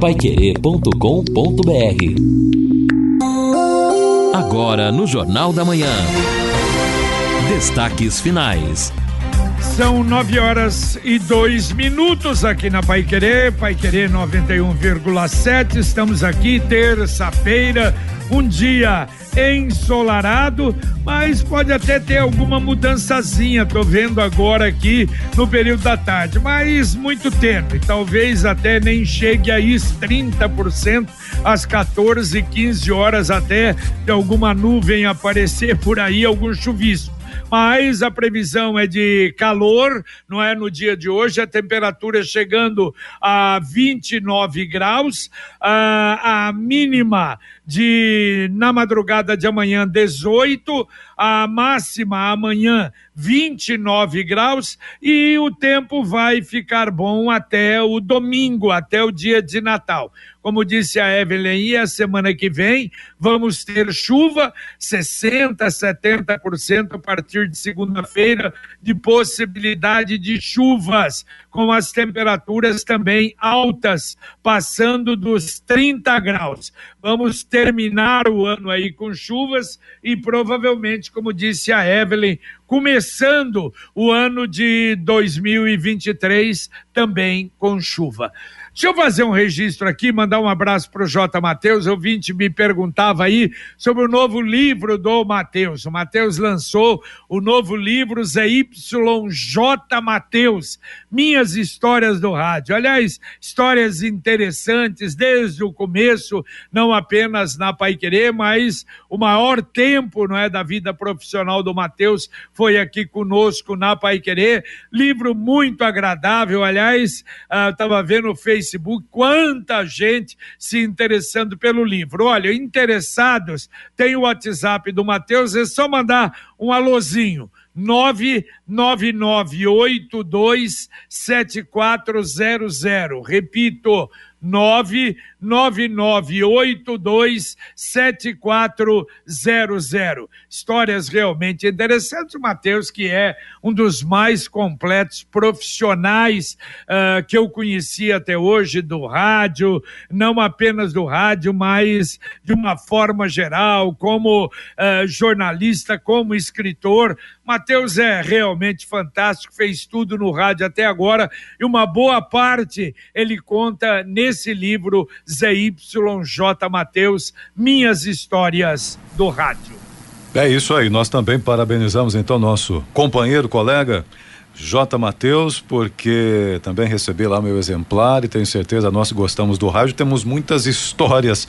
paiquerê.com.br Agora no Jornal da Manhã. Destaques finais. São nove horas e dois minutos aqui na Pai Querer, Pai Querer 91,7. Estamos aqui terça-feira, um dia ensolarado, mas pode até ter alguma mudançazinha. Tô vendo agora aqui no período da tarde, mas muito tempo. Talvez até nem chegue a isso, 30% às 14, 15 horas até de alguma nuvem aparecer por aí, algum chuvisco mas a previsão é de calor, não é? No dia de hoje, a temperatura chegando a 29 graus, a, a mínima de na madrugada de amanhã 18, a máxima amanhã 29 graus e o tempo vai ficar bom até o domingo, até o dia de Natal. Como disse a Evelyn, a semana que vem vamos ter chuva, 60, 70% a partir de segunda-feira de possibilidade de chuvas, com as temperaturas também altas, passando dos 30 graus. Vamos terminar o ano aí com chuvas e provavelmente, como disse a Evelyn, começando o ano de 2023 também com chuva. Deixa eu fazer um registro aqui, mandar um abraço para o J. Matheus. Ouvinte me perguntava aí sobre o novo livro do Matheus. O Matheus lançou o novo livro ZYJ Matheus, Minhas Histórias do Rádio. Aliás, histórias interessantes desde o começo, não apenas na Pai Querer, mas o maior tempo não é, da vida profissional do Matheus foi aqui conosco na Pai Querer. Livro muito agradável, aliás, estava uh, vendo o Facebook Facebook, quanta gente se interessando pelo livro. Olha, interessados, tem o WhatsApp do Matheus, é só mandar um alôzinho. 999827400. Repito, 999827400. Histórias realmente interessantes. O Matheus, que é um dos mais completos profissionais uh, que eu conheci até hoje do rádio, não apenas do rádio, mas de uma forma geral, como uh, jornalista, como escritor. Matheus é realmente fantástico, fez tudo no rádio até agora e uma boa parte ele conta nesse livro ZYJ Matheus, Minhas Histórias do Rádio. É isso aí, nós também parabenizamos então nosso companheiro, colega J. Matheus, porque também recebi lá meu exemplar e tenho certeza nós gostamos do rádio, temos muitas histórias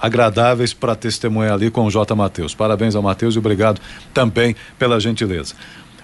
agradáveis para testemunhar ali com o J. Matheus. Parabéns ao Matheus e obrigado também pela gentileza.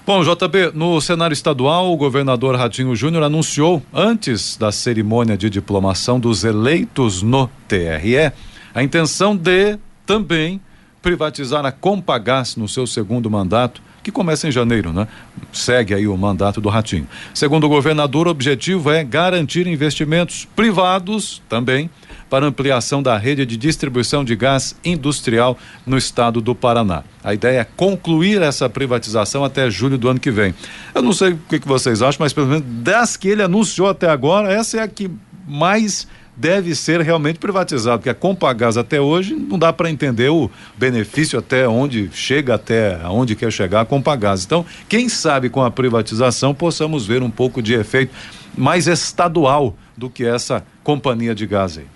Bom, JB, no cenário estadual, o governador Ratinho Júnior anunciou, antes da cerimônia de diplomação dos eleitos no TRE, a intenção de também privatizar a Compagás no seu segundo mandato, que começa em janeiro, né? Segue aí o mandato do Ratinho. Segundo o governador, o objetivo é garantir investimentos privados também para ampliação da rede de distribuição de gás industrial no estado do Paraná. A ideia é concluir essa privatização até julho do ano que vem. Eu não sei o que, vocês acham, mas pelo menos das que ele anunciou até agora, essa é a que mais deve ser realmente privatizado, porque a Compagás até hoje não dá para entender o benefício até onde chega, até onde quer chegar a Compagás. Então, quem sabe com a privatização possamos ver um pouco de efeito mais estadual do que essa companhia de gás aí.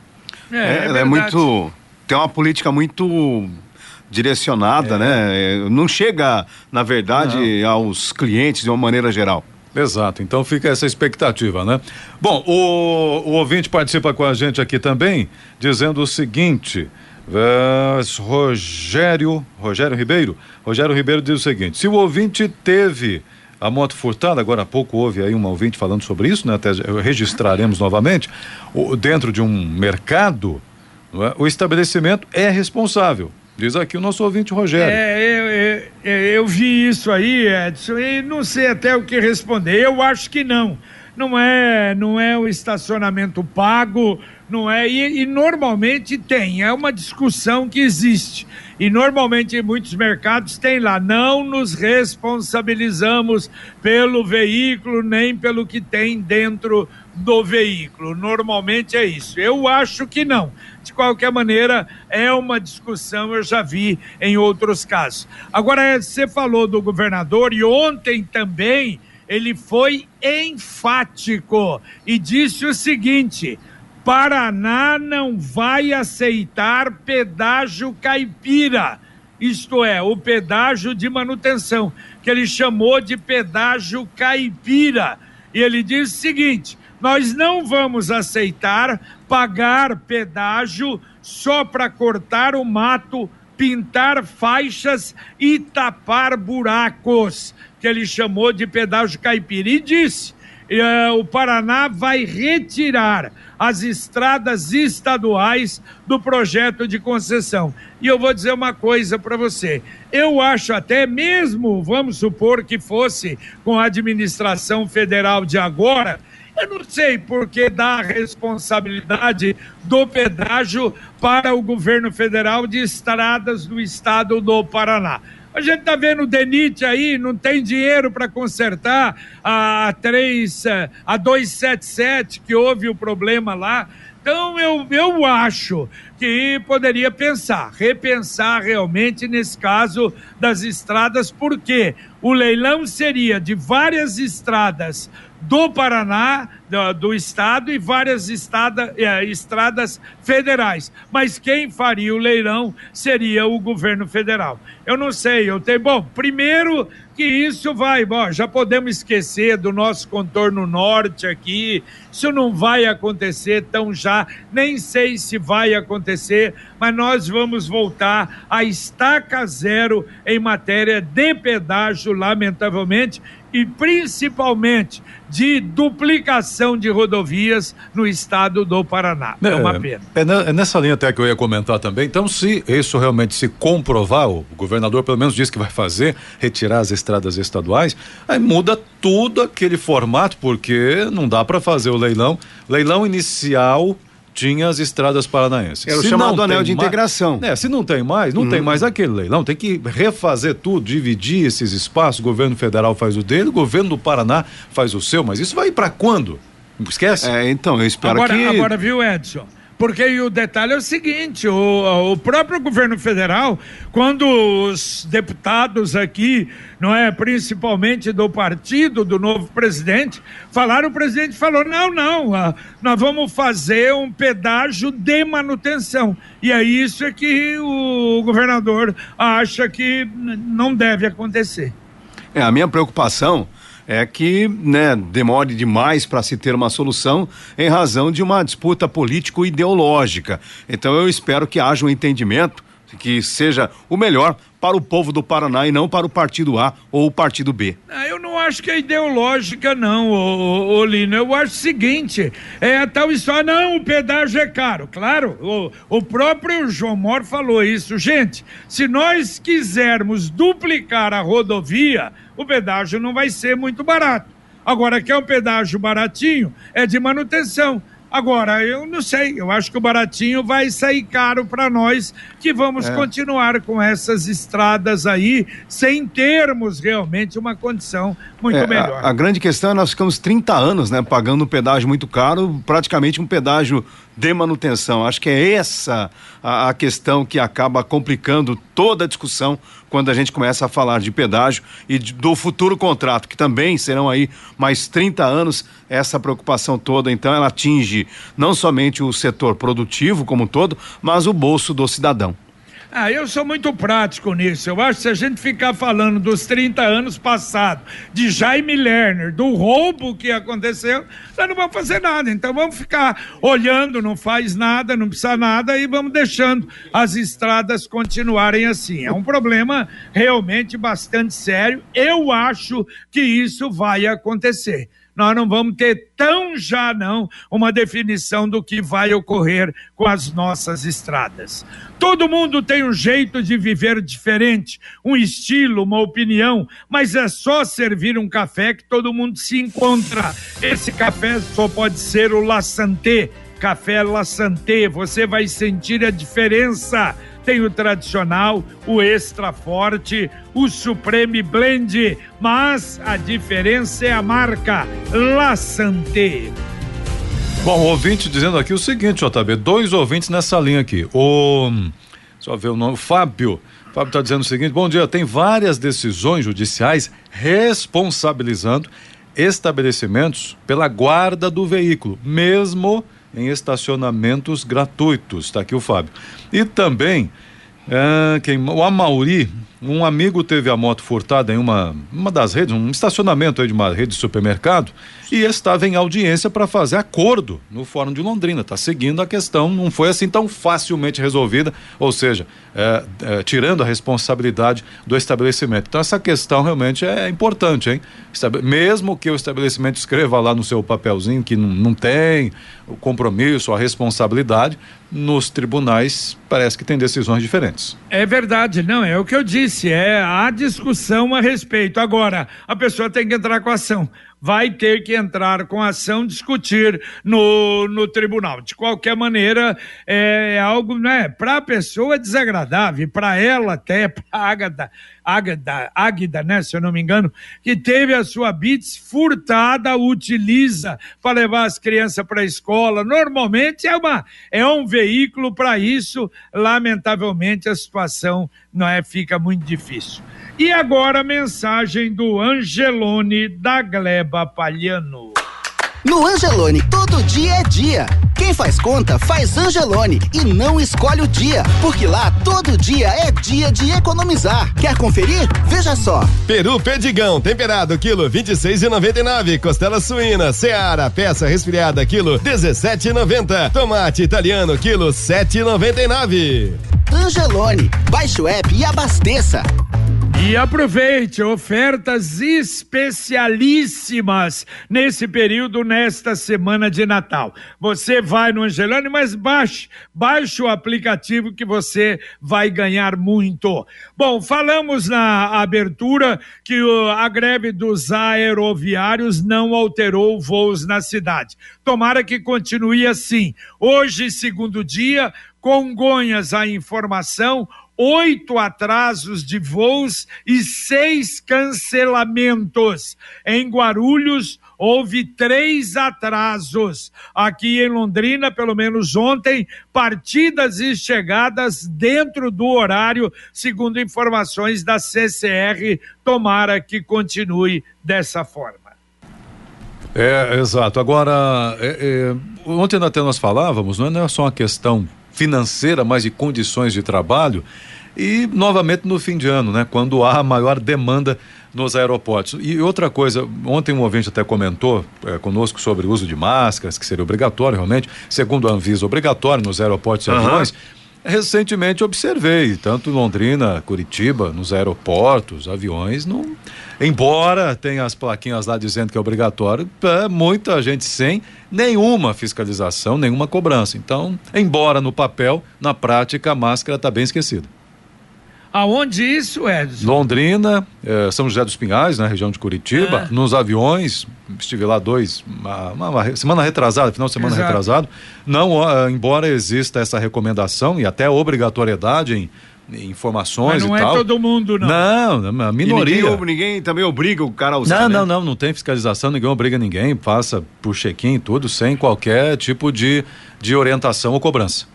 É, é, ela é muito. Tem uma política muito direcionada, é. né? Não chega, na verdade, Não. aos clientes de uma maneira geral. Exato, então fica essa expectativa, né? Bom, o, o ouvinte participa com a gente aqui também, dizendo o seguinte. Uh, Rogério, Rogério Ribeiro, Rogério Ribeiro diz o seguinte: se o ouvinte teve a moto furtada, agora há pouco houve aí um ouvinte falando sobre isso, né? Até registraremos novamente. O, dentro de um mercado, é? o estabelecimento é responsável. Diz aqui o nosso ouvinte Rogério. É, eu, eu, eu vi isso aí, Edson, e não sei até o que responder. Eu acho que não. não é, não é o estacionamento pago, não é, e, e, normalmente tem, é uma discussão que existe. E normalmente em muitos mercados tem lá, não nos responsabilizamos pelo veículo nem pelo que tem dentro do veículo. Normalmente é isso. Eu acho que não. De qualquer maneira, é uma discussão, eu já vi em outros casos. Agora, você falou do governador e ontem também ele foi enfático e disse o seguinte: Paraná não vai aceitar pedágio caipira, isto é, o pedágio de manutenção, que ele chamou de pedágio caipira. E ele disse o seguinte: nós não vamos aceitar pagar pedágio só para cortar o mato, pintar faixas e tapar buracos que ele chamou de pedágio caipira, e disse: o Paraná vai retirar as estradas estaduais do projeto de concessão. E eu vou dizer uma coisa para você: eu acho até mesmo, vamos supor que fosse com a administração federal de agora, eu não sei por que dá a responsabilidade do pedágio para o governo federal de estradas do estado do Paraná. A gente está vendo o DENIT aí, não tem dinheiro para consertar a 3, a 277, que houve o problema lá. Então eu, eu acho que poderia pensar, repensar realmente nesse caso das estradas, porque o leilão seria de várias estradas do Paraná, do, do estado e várias é, estradas federais. Mas quem faria o leilão seria o governo federal. Eu não sei, eu tenho. Bom, primeiro que isso vai, bom, já podemos esquecer do nosso contorno norte aqui, isso não vai acontecer tão já, nem sei se vai acontecer, mas nós vamos voltar a estaca zero em matéria de pedágio, lamentavelmente, e principalmente de duplicação de rodovias no estado do Paraná. É, é uma pena. É, é, nessa linha até que eu ia comentar também. Então, se isso realmente se comprovar, o governador pelo menos disse que vai fazer, retirar as estradas estaduais, aí muda tudo aquele formato, porque não dá para fazer o leilão. Leilão inicial tinha as estradas paranaenses. Era o se chamado anel de integração. É, se não tem mais, não tem uhum. mais aquele leilão. Tem que refazer tudo, dividir esses espaços. O governo federal faz o dele, o governo do Paraná faz o seu. Mas isso vai para quando? Esquece? É, então, eu espero agora, que. Agora, viu, Edson? Porque o detalhe é o seguinte: o, o próprio governo federal, quando os deputados aqui, não é, principalmente do partido do novo presidente, falaram, o presidente falou: não, não, nós vamos fazer um pedágio de manutenção. E é isso é que o governador acha que não deve acontecer. É, a minha preocupação é que né, demore demais para se ter uma solução em razão de uma disputa político-ideológica. Então eu espero que haja um entendimento que seja o melhor para o povo do Paraná e não para o partido A ou o partido B. Ah, eu não acho que é ideológica, não, ô, Lino. Eu acho o seguinte: é a tal história, não, o pedágio é caro. Claro, o, o próprio João Mor falou isso. Gente, se nós quisermos duplicar a rodovia, o pedágio não vai ser muito barato. Agora, que é um pedágio baratinho, é de manutenção. Agora, eu não sei, eu acho que o baratinho vai sair caro para nós que vamos é. continuar com essas estradas aí sem termos realmente uma condição muito é, melhor. A, a, grande questão é nós ficamos 30 anos, né, pagando um pedágio muito caro, praticamente um pedágio de manutenção. Acho que é essa a, a questão que acaba complicando toda a discussão quando a gente começa a falar de pedágio e de, do futuro contrato, que também serão aí mais 30 anos, essa preocupação toda, então ela atinge não somente o setor produtivo como um todo, mas o bolso do cidadão. Ah, eu sou muito prático nisso. Eu acho que se a gente ficar falando dos 30 anos passados, de Jaime Lerner, do roubo que aconteceu, nós não vamos fazer nada. Então vamos ficar olhando, não faz nada, não precisa nada e vamos deixando as estradas continuarem assim. É um problema realmente bastante sério. Eu acho que isso vai acontecer nós não vamos ter tão já não uma definição do que vai ocorrer com as nossas estradas. Todo mundo tem um jeito de viver diferente, um estilo, uma opinião, mas é só servir um café que todo mundo se encontra. Esse café só pode ser o La Santé, café La Santé. Você vai sentir a diferença tem o tradicional, o extra forte, o Supreme Blend, mas a diferença é a marca La Santé. Bom, ouvinte dizendo aqui o seguinte, JB, dois ouvintes nessa linha aqui. O só ver o nome, Fábio. Fábio está dizendo o seguinte: bom dia, tem várias decisões judiciais responsabilizando estabelecimentos pela guarda do veículo, mesmo em estacionamentos gratuitos. Está aqui o Fábio. E também é, quem, o Amauri, um amigo teve a moto furtada em uma, uma das redes, um estacionamento de uma rede de supermercado, e estava em audiência para fazer acordo no Fórum de Londrina. Está seguindo a questão, não foi assim tão facilmente resolvida, ou seja, é, é, tirando a responsabilidade do estabelecimento. Então, essa questão realmente é importante, hein? Mesmo que o estabelecimento escreva lá no seu papelzinho que não, não tem o compromisso, a responsabilidade, nos tribunais parece que tem decisões diferentes. É verdade, não, é o que eu disse, é a discussão a respeito. Agora, a pessoa tem que entrar com a ação vai ter que entrar com ação, discutir no, no tribunal. De qualquer maneira, é, é algo, né, para a pessoa desagradável, para ela até, para Ágada, Ágada, Águida, né, se eu não me engano, que teve a sua bits furtada, utiliza para levar as crianças para a escola. Normalmente é, uma, é um veículo para isso. Lamentavelmente, a situação não é, fica muito difícil. E agora a mensagem do Angelone da Gleba Palhano. No Angelone, todo dia é dia. Quem faz conta, faz Angelone e não escolhe o dia, porque lá todo dia é dia de economizar. Quer conferir? Veja só. Peru Pedigão, temperado, quilo 26,99. Costela suína, Seara, peça resfriada, quilo 17,90. Tomate italiano, quilo 7,99. Angelone, baixe o app e abasteça. E aproveite ofertas especialíssimas nesse período, nesta semana de Natal. Você vai no Angelone, mas baixe, baixe o aplicativo que você vai ganhar muito. Bom, falamos na abertura que a greve dos aeroviários não alterou voos na cidade. Tomara que continue assim. Hoje, segundo dia, Congonhas a informação, oito atrasos de voos e seis cancelamentos. Em Guarulhos, houve três atrasos. Aqui em Londrina, pelo menos ontem, partidas e chegadas dentro do horário, segundo informações da CCR. Tomara que continue dessa forma. É, exato. Agora, é, é, ontem até nós falávamos, não é só uma questão financeira, mas de condições de trabalho. E novamente no fim de ano, né? Quando há maior demanda nos aeroportos. E outra coisa, ontem um ouvinte até comentou é, conosco sobre o uso de máscaras, que seria obrigatório realmente, segundo a Anvisa, obrigatório nos aeroportos e uhum. aviões. Recentemente observei, tanto Londrina, Curitiba, nos aeroportos, aviões, não. Embora tenha as plaquinhas lá dizendo que é obrigatório, é, muita gente sem nenhuma fiscalização, nenhuma cobrança. Então, embora no papel, na prática a máscara está bem esquecida. Aonde isso, Edson? Londrina, eh, São José dos Pinhais, na região de Curitiba, é. nos aviões, estive lá dois, uma, uma, uma semana retrasada, final de semana Exato. retrasado, não, uh, embora exista essa recomendação e até obrigatoriedade em, informações Mas não e é tal. todo mundo, não. Não, a minoria. Ninguém, ninguém, também obriga o cara a usar, Não, né? não, não, não tem fiscalização, ninguém obriga ninguém, passa por check-in e tudo, sem qualquer tipo de, de orientação ou cobrança.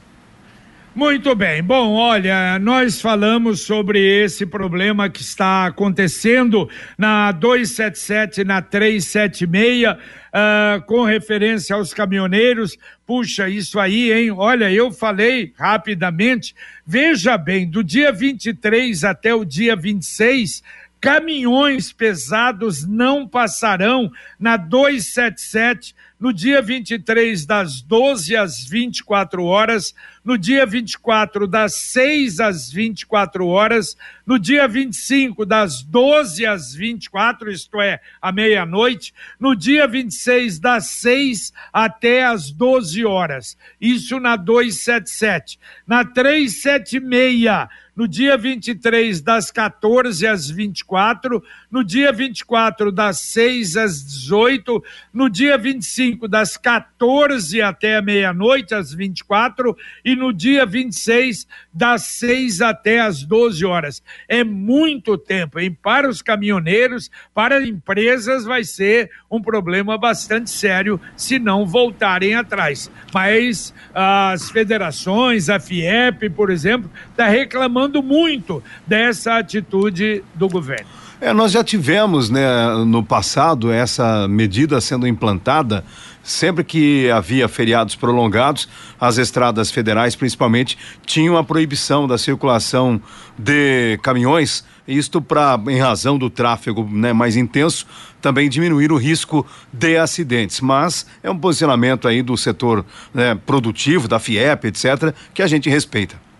Muito bem. Bom, olha, nós falamos sobre esse problema que está acontecendo na 277, na 376, uh, ah, com referência aos caminhoneiros. Puxa, isso aí, hein? Olha, eu falei rapidamente. Veja bem, do dia 23 até o dia 26, caminhões pesados não passarão na 277 no dia 23, das 12 às 24 horas, no dia 24, das 6 às 24 horas, no dia 25, das 12 às 24, isto é, à meia-noite, no dia 26, das 6 até às 12 horas. Isso na 277. Na 376, no dia 23, das 14 às 24, no dia 24, das 6 às 18, no dia 25, das 14 até meia-noite, às 24, e no dia 26, das 6 até as 12 horas. É muito tempo, hein? Para os caminhoneiros, para empresas, vai ser um problema bastante sério se não voltarem atrás. Mas as federações, a FIEP, por exemplo, está reclamando muito dessa atitude do governo. É, nós já tivemos, né, no passado, essa medida sendo implantada. Sempre que havia feriados prolongados, as estradas federais, principalmente, tinham a proibição da circulação de caminhões. Isto para, em razão do tráfego né, mais intenso, também diminuir o risco de acidentes. Mas é um posicionamento aí do setor né, produtivo, da FIEP, etc., que a gente respeita.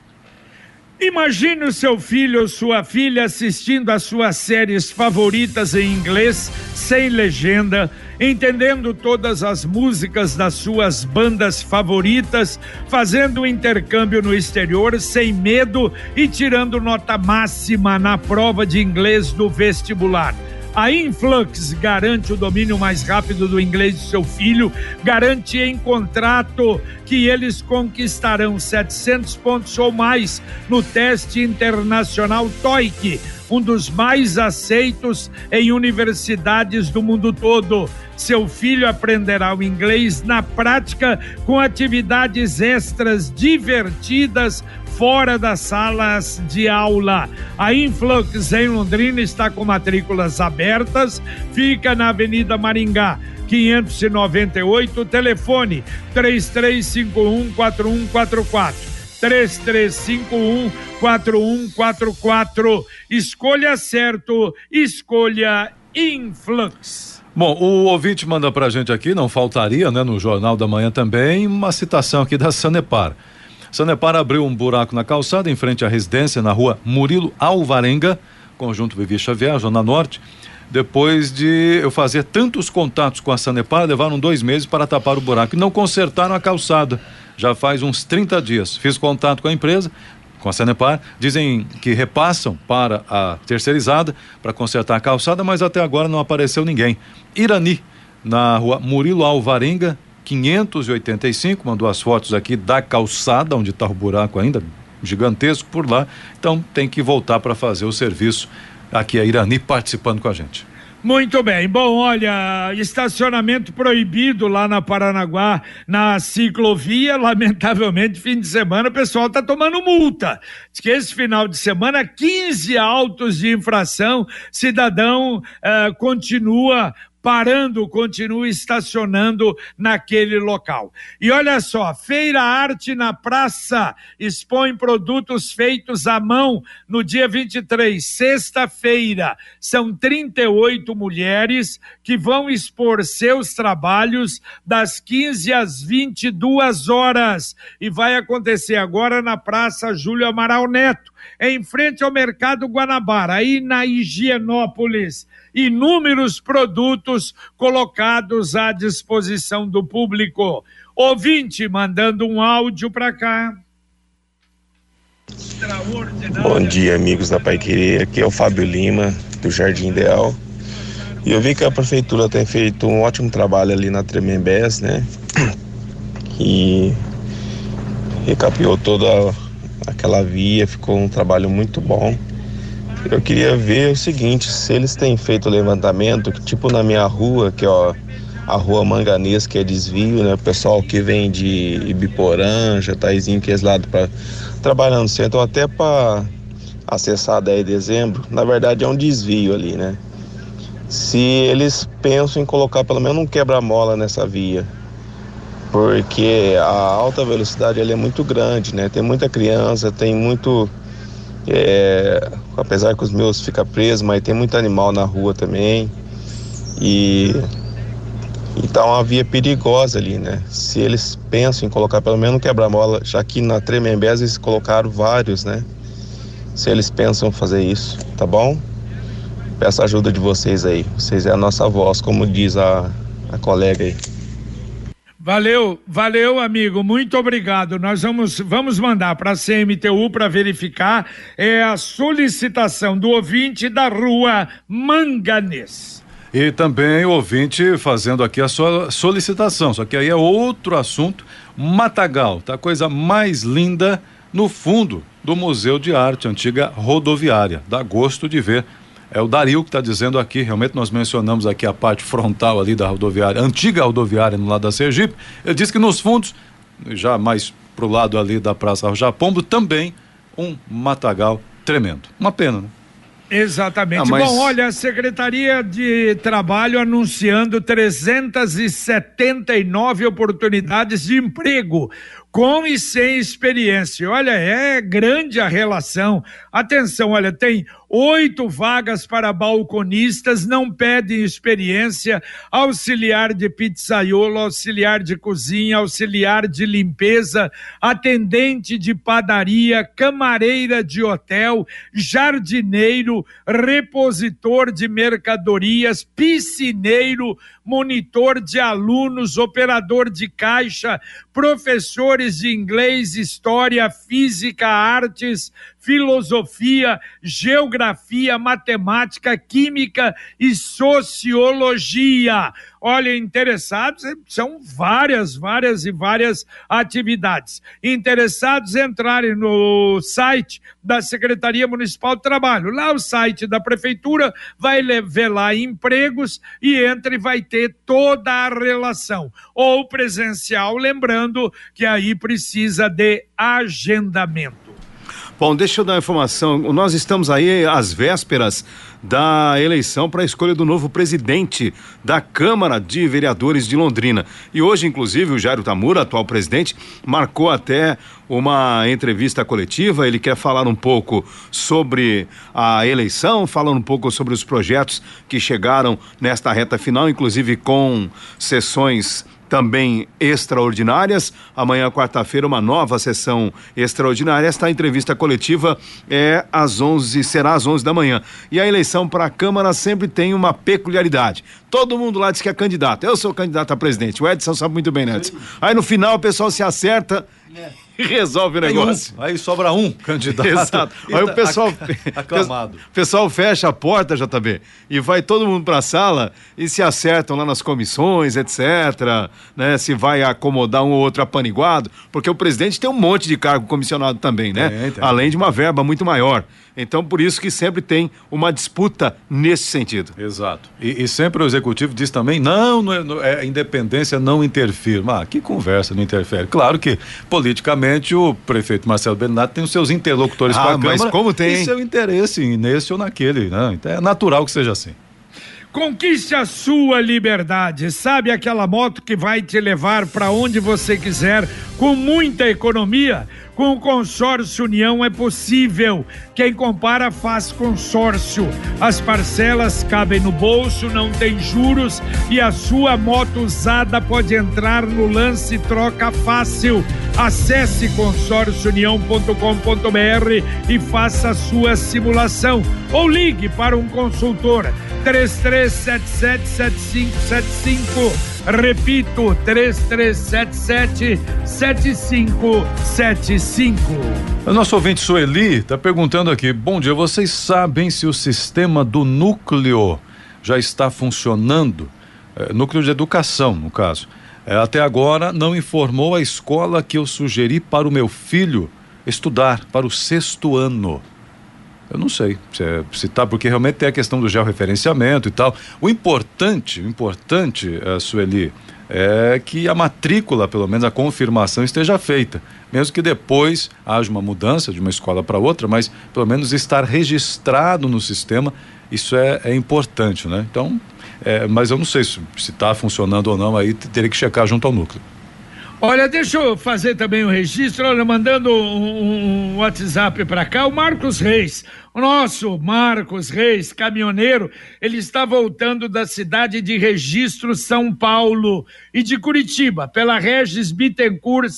Imagine o seu filho ou sua filha assistindo às suas séries favoritas em inglês, sem legenda, entendendo todas as músicas das suas bandas favoritas, fazendo intercâmbio no exterior sem medo e tirando nota máxima na prova de inglês do vestibular. A Influx garante o domínio mais rápido do inglês de seu filho, garante em contrato que eles conquistarão 700 pontos ou mais no teste internacional TOEIC, um dos mais aceitos em universidades do mundo todo. Seu filho aprenderá o inglês na prática com atividades extras divertidas fora das salas de aula. A Influx em Londrina está com matrículas abertas, fica na Avenida Maringá. 598, telefone 3351 4144. 3351 4144. Escolha certo, escolha Influx. Bom, o ouvinte manda pra gente aqui, não faltaria, né, no Jornal da Manhã também, uma citação aqui da Sanepar. Sanepar abriu um buraco na calçada em frente à residência na rua Murilo Alvarenga, conjunto Vivi Xavier, Zona Norte. Depois de eu fazer tantos contatos com a Sanepar, levaram dois meses para tapar o buraco e não consertaram a calçada. Já faz uns 30 dias. Fiz contato com a empresa, com a Sanepar, dizem que repassam para a terceirizada para consertar a calçada, mas até agora não apareceu ninguém. Irani, na rua Murilo Alvarenga, 585, mandou as fotos aqui da calçada, onde está o buraco ainda, gigantesco por lá. Então tem que voltar para fazer o serviço. Aqui a Irani participando com a gente. Muito bem. Bom, olha, estacionamento proibido lá na Paranaguá, na ciclovia. Lamentavelmente, fim de semana, o pessoal está tomando multa. Diz que esse final de semana, 15 autos de infração, cidadão uh, continua parando, continua estacionando naquele local. E olha só, Feira Arte na Praça expõe produtos feitos à mão no dia 23, sexta-feira. São 38 mulheres que vão expor seus trabalhos das 15 às 22 horas. E vai acontecer agora na Praça Júlio Amaral Neto, em frente ao Mercado Guanabara, aí na Higienópolis inúmeros produtos colocados à disposição do público. Ouvinte mandando um áudio para cá. Bom dia, amigos da Pai Querer. Aqui é o Fábio Lima, do Jardim Ideal. E eu vi que a prefeitura tem feito um ótimo trabalho ali na Tremembés, né? E recapeou toda aquela via, ficou um trabalho muito bom. Eu queria ver o seguinte, se eles têm feito levantamento, tipo na minha rua, que ó, a rua Manganês, que é desvio, né? O pessoal que vem de Ibiporã, Jataizinho, que é esse lado para trabalhar no centro, até para acessar 10 de dezembro, na verdade é um desvio ali, né? Se eles pensam em colocar pelo menos um quebra-mola nessa via, porque a alta velocidade ali é muito grande, né? Tem muita criança, tem muito é, apesar que os meus ficam presos, mas tem muito animal na rua também. E E tá uma via perigosa ali, né? Se eles pensam em colocar pelo menos um quebra-mola, já que na Tremembés eles colocaram vários, né? Se eles pensam fazer isso, tá bom? Peço a ajuda de vocês aí. Vocês é a nossa voz, como diz a, a colega aí. Valeu, valeu, amigo. Muito obrigado. Nós vamos, vamos mandar para a CMTU para verificar é a solicitação do ouvinte da rua Manganês. E também o ouvinte fazendo aqui a sua solicitação, só que aí é outro assunto. Matagal, tá a coisa mais linda no fundo do Museu de Arte Antiga Rodoviária. Dá gosto de ver é o Dario que está dizendo aqui, realmente nós mencionamos aqui a parte frontal ali da rodoviária, antiga rodoviária no lado da Sergipe. Ele diz que nos fundos, já mais pro lado ali da Praça Japombo, também um matagal tremendo. Uma pena, né? Exatamente. Ah, mas... Bom, olha, a Secretaria de Trabalho anunciando 379 oportunidades de emprego com e sem experiência. Olha, é grande a relação. Atenção, olha, tem oito vagas para balconistas, não pedem experiência, auxiliar de pizzaiolo, auxiliar de cozinha, auxiliar de limpeza, atendente de padaria, camareira de hotel, jardineiro, repositor de mercadorias, piscineiro, monitor de alunos, operador de caixa, professores de inglês, história, física, artes, filosofia, geografia, matemática, química e sociologia. Olha, interessados são várias, várias e várias atividades. Interessados entrarem no site da Secretaria Municipal de Trabalho. Lá o site da prefeitura vai ver lá empregos e entre vai ter toda a relação. Ou presencial, lembrando que aí precisa de agendamento. Bom, deixa eu dar uma informação. Nós estamos aí às vésperas da eleição para a escolha do novo presidente da Câmara de Vereadores de Londrina. E hoje, inclusive, o Jairo Tamura, atual presidente, marcou até uma entrevista coletiva. Ele quer falar um pouco sobre a eleição, falando um pouco sobre os projetos que chegaram nesta reta final, inclusive com sessões também extraordinárias. Amanhã, quarta-feira, uma nova sessão extraordinária. Esta entrevista coletiva é às 11, será às 11 da manhã. E a eleição para a Câmara sempre tem uma peculiaridade. Todo mundo lá diz que é candidato. Eu sou candidato a presidente. O Edson sabe muito bem, né? Aí no final o pessoal se acerta. É resolve o negócio. Um, aí sobra um candidato. Exato. Aí o pessoal. Aclamado. O pessoal fecha a porta, JB, e vai todo mundo para a sala e se acertam lá nas comissões, etc. Né? Se vai acomodar um ou outro apaniguado, porque o presidente tem um monte de cargo comissionado também, né? Tem, tem. Além de uma verba muito maior. Então, por isso que sempre tem uma disputa nesse sentido. Exato. E, e sempre o executivo diz também: não, não é, não é independência não interfere. Ah, que conversa, não interfere. Claro que, politicamente, o prefeito Marcelo Bernardo tem os seus interlocutores ah, com a mas Câmara. como tem? E seu interesse nesse ou naquele. Né? Então, é natural que seja assim. Conquiste a sua liberdade. Sabe aquela moto que vai te levar para onde você quiser com muita economia? Com o consórcio União é possível. Quem compara faz consórcio. As parcelas cabem no bolso, não tem juros e a sua moto usada pode entrar no lance troca fácil. Acesse consórciounião.com.br e faça a sua simulação ou ligue para um consultor 33777575 Repito, 3377-7575. O nosso ouvinte Sueli está perguntando aqui: bom dia, vocês sabem se o sistema do núcleo já está funcionando? É, núcleo de educação, no caso. É, até agora não informou a escola que eu sugeri para o meu filho estudar para o sexto ano. Eu não sei se, é, se tá, porque realmente tem a questão do georreferenciamento e tal. O importante, o importante, uh, Sueli, é que a matrícula, pelo menos a confirmação, esteja feita. Mesmo que depois haja uma mudança de uma escola para outra, mas pelo menos estar registrado no sistema, isso é, é importante, né? Então, é, mas eu não sei se está funcionando ou não, aí teria que checar junto ao núcleo. Olha, deixa eu fazer também um registro, olha, mandando um, um WhatsApp para cá, o Marcos Reis, o nosso Marcos Reis, caminhoneiro, ele está voltando da cidade de Registro, São Paulo e de Curitiba, pela Regis Bittencourt,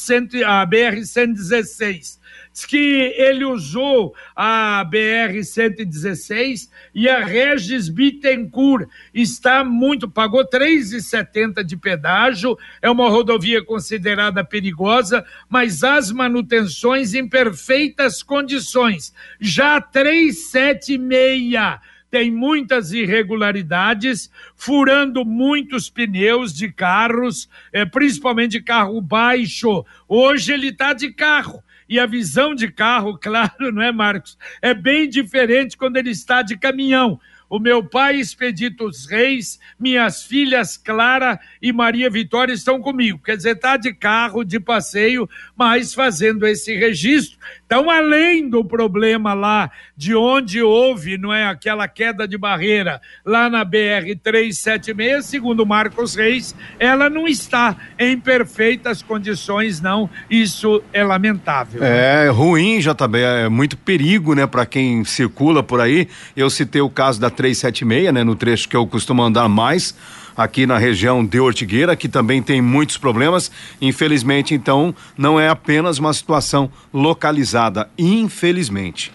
a BR-116. Diz que ele usou a BR-116 e a Regis Bittencourt está muito, pagou 3,70 de pedágio, é uma rodovia considerada perigosa, mas as manutenções em perfeitas condições. Já 376 tem muitas irregularidades, furando muitos pneus de carros, é, principalmente de carro baixo. Hoje ele está de carro e a visão de carro, claro, não é, Marcos? É bem diferente quando ele está de caminhão. O meu pai, Expedito Reis, minhas filhas Clara e Maria Vitória estão comigo. Quer dizer, está de carro, de passeio, mas fazendo esse registro. Então, além do problema lá de onde houve, não é, aquela queda de barreira lá na BR 376, segundo Marcos Reis, ela não está em perfeitas condições, não. Isso é lamentável. É ruim, JB, é muito perigo, né, para quem circula por aí. Eu citei o caso da 376, né, no trecho que eu costumo andar mais aqui na região de Ortigueira, que também tem muitos problemas. Infelizmente, então, não é apenas uma situação localizada, infelizmente.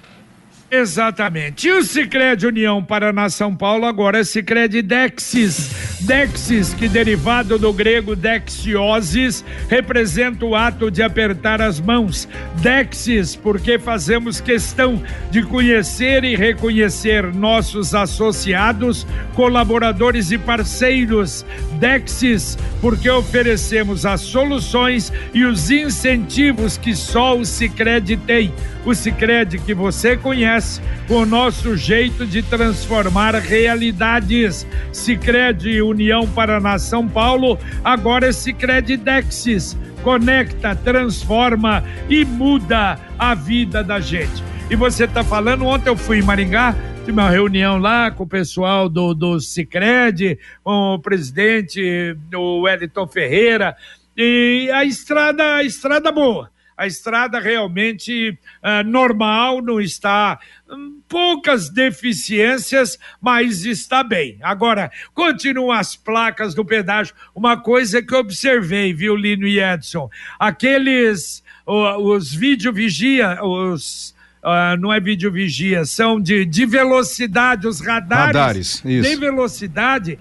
Exatamente. E o Cicred União Paraná São Paulo agora é Cicred Dexis. Dexis, que derivado do grego dexiosis, representa o ato de apertar as mãos. Dexis, porque fazemos questão de conhecer e reconhecer nossos associados, colaboradores e parceiros. Dexis, porque oferecemos as soluções e os incentivos que só o Cicred tem. O Cicred que você conhece com o nosso jeito de transformar realidades. Sicredi União Paraná São Paulo, agora é Sicredi Dexis. Conecta, transforma e muda a vida da gente. E você está falando, ontem eu fui em Maringá, tive uma reunião lá com o pessoal do, do Cicred, com o presidente, o Wellington Ferreira, e a estrada, a estrada boa a estrada realmente uh, normal, não está. Um, poucas deficiências, mas está bem. Agora, continuam as placas do pedágio. Uma coisa que eu observei, viu, Lino e Edson? Aqueles. Uh, os vídeo vigia, os. Uh, não é vídeo vigia, são de, de velocidade, os radares, radares de velocidade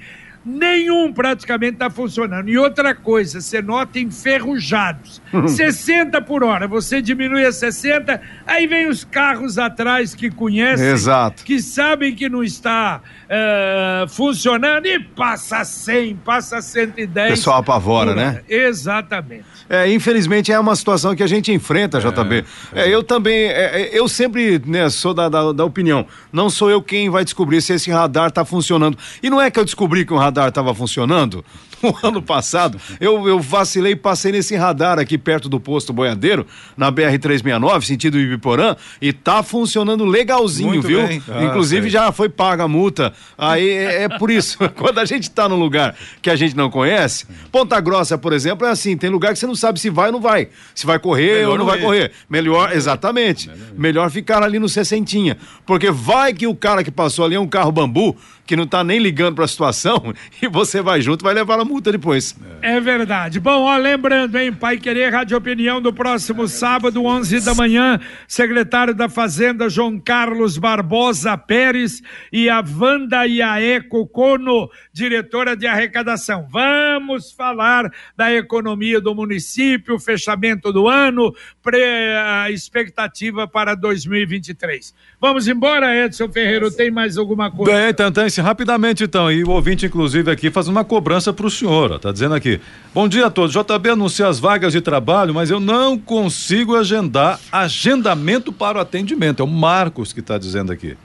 nenhum praticamente está funcionando. E outra coisa, você nota enferrujados. 60 por hora, você diminui a 60, aí vem os carros atrás que conhecem, Exato. que sabem que não está uh, funcionando e passa 100, passa 110. O pessoal apavora, né? Exatamente. É, infelizmente é uma situação que a gente enfrenta, JB. É, é, eu também, é, é, eu sempre né, sou da, da, da, opinião, não sou eu quem vai descobrir se esse radar está funcionando. E não é que eu descobri que o radar estava funcionando, no ano passado, eu, eu vacilei e passei nesse radar aqui perto do posto Boiadeiro, na BR-369, sentido Ibiporã, e tá funcionando legalzinho, Muito viu? Ah, Inclusive já foi paga a multa. Aí é, é por isso, quando a gente tá num lugar que a gente não conhece, Ponta Grossa, por exemplo, é assim, tem lugar que você não sabe se vai ou não vai, se vai correr Melhor ou não, vai correr. Melhor, exatamente. Melhor ficar ali no sessentinha, porque vai que o cara que passou ali é um carro bambu, que não tá nem ligando para a situação e você vai junto, vai levar a multa depois. É verdade. Bom, ó, lembrando, hein, Pai Querer Rádio Opinião do próximo sábado, 11 da manhã, secretário da Fazenda João Carlos Barbosa Pérez e a Wanda Iaeco Cono, diretora de arrecadação. Vamos falar da economia do município, fechamento do ano, pré, a expectativa para 2023. Vamos embora, Edson Ferreira, tem mais alguma coisa? Bem, Rapidamente então, e o ouvinte inclusive aqui faz uma cobrança para o senhor, ó, tá dizendo aqui, bom dia a todos, JB anuncia as vagas de trabalho, mas eu não consigo agendar agendamento para o atendimento, é o Marcos que está dizendo aqui.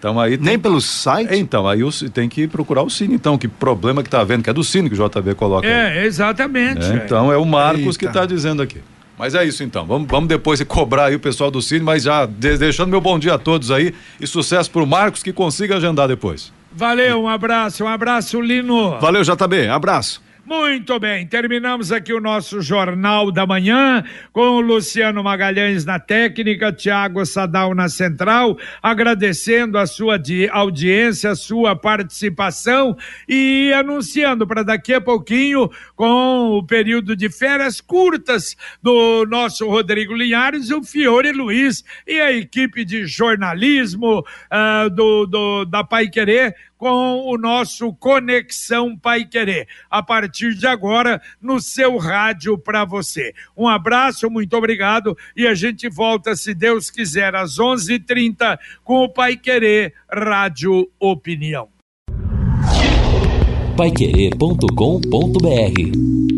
Então aí tem... Nem pelo site? Então, aí tem que procurar o Cine, então, que problema que está vendo, que é do Cine que o JB coloca. É, aí. exatamente. É, então é o Marcos Eita. que está dizendo aqui. Mas é isso então. Vamos, vamos depois cobrar aí o pessoal do Cine, mas já deixando meu bom dia a todos aí e sucesso pro Marcos que consiga agendar depois. Valeu, um abraço, um abraço, Lino. Valeu, JB, abraço. Muito bem, terminamos aqui o nosso Jornal da Manhã com o Luciano Magalhães na técnica, Tiago Sadal na central, agradecendo a sua audiência, a sua participação e anunciando para daqui a pouquinho, com o período de férias curtas do nosso Rodrigo Linhares, o Fiore Luiz e a equipe de jornalismo uh, do, do, da Pai Querer com o nosso Conexão Pai Querer. A partir de agora, no seu rádio para você. Um abraço, muito obrigado e a gente volta, se Deus quiser, às 11:30 h 30 com o Pai Querer Rádio Opinião. Paiquerê.com.br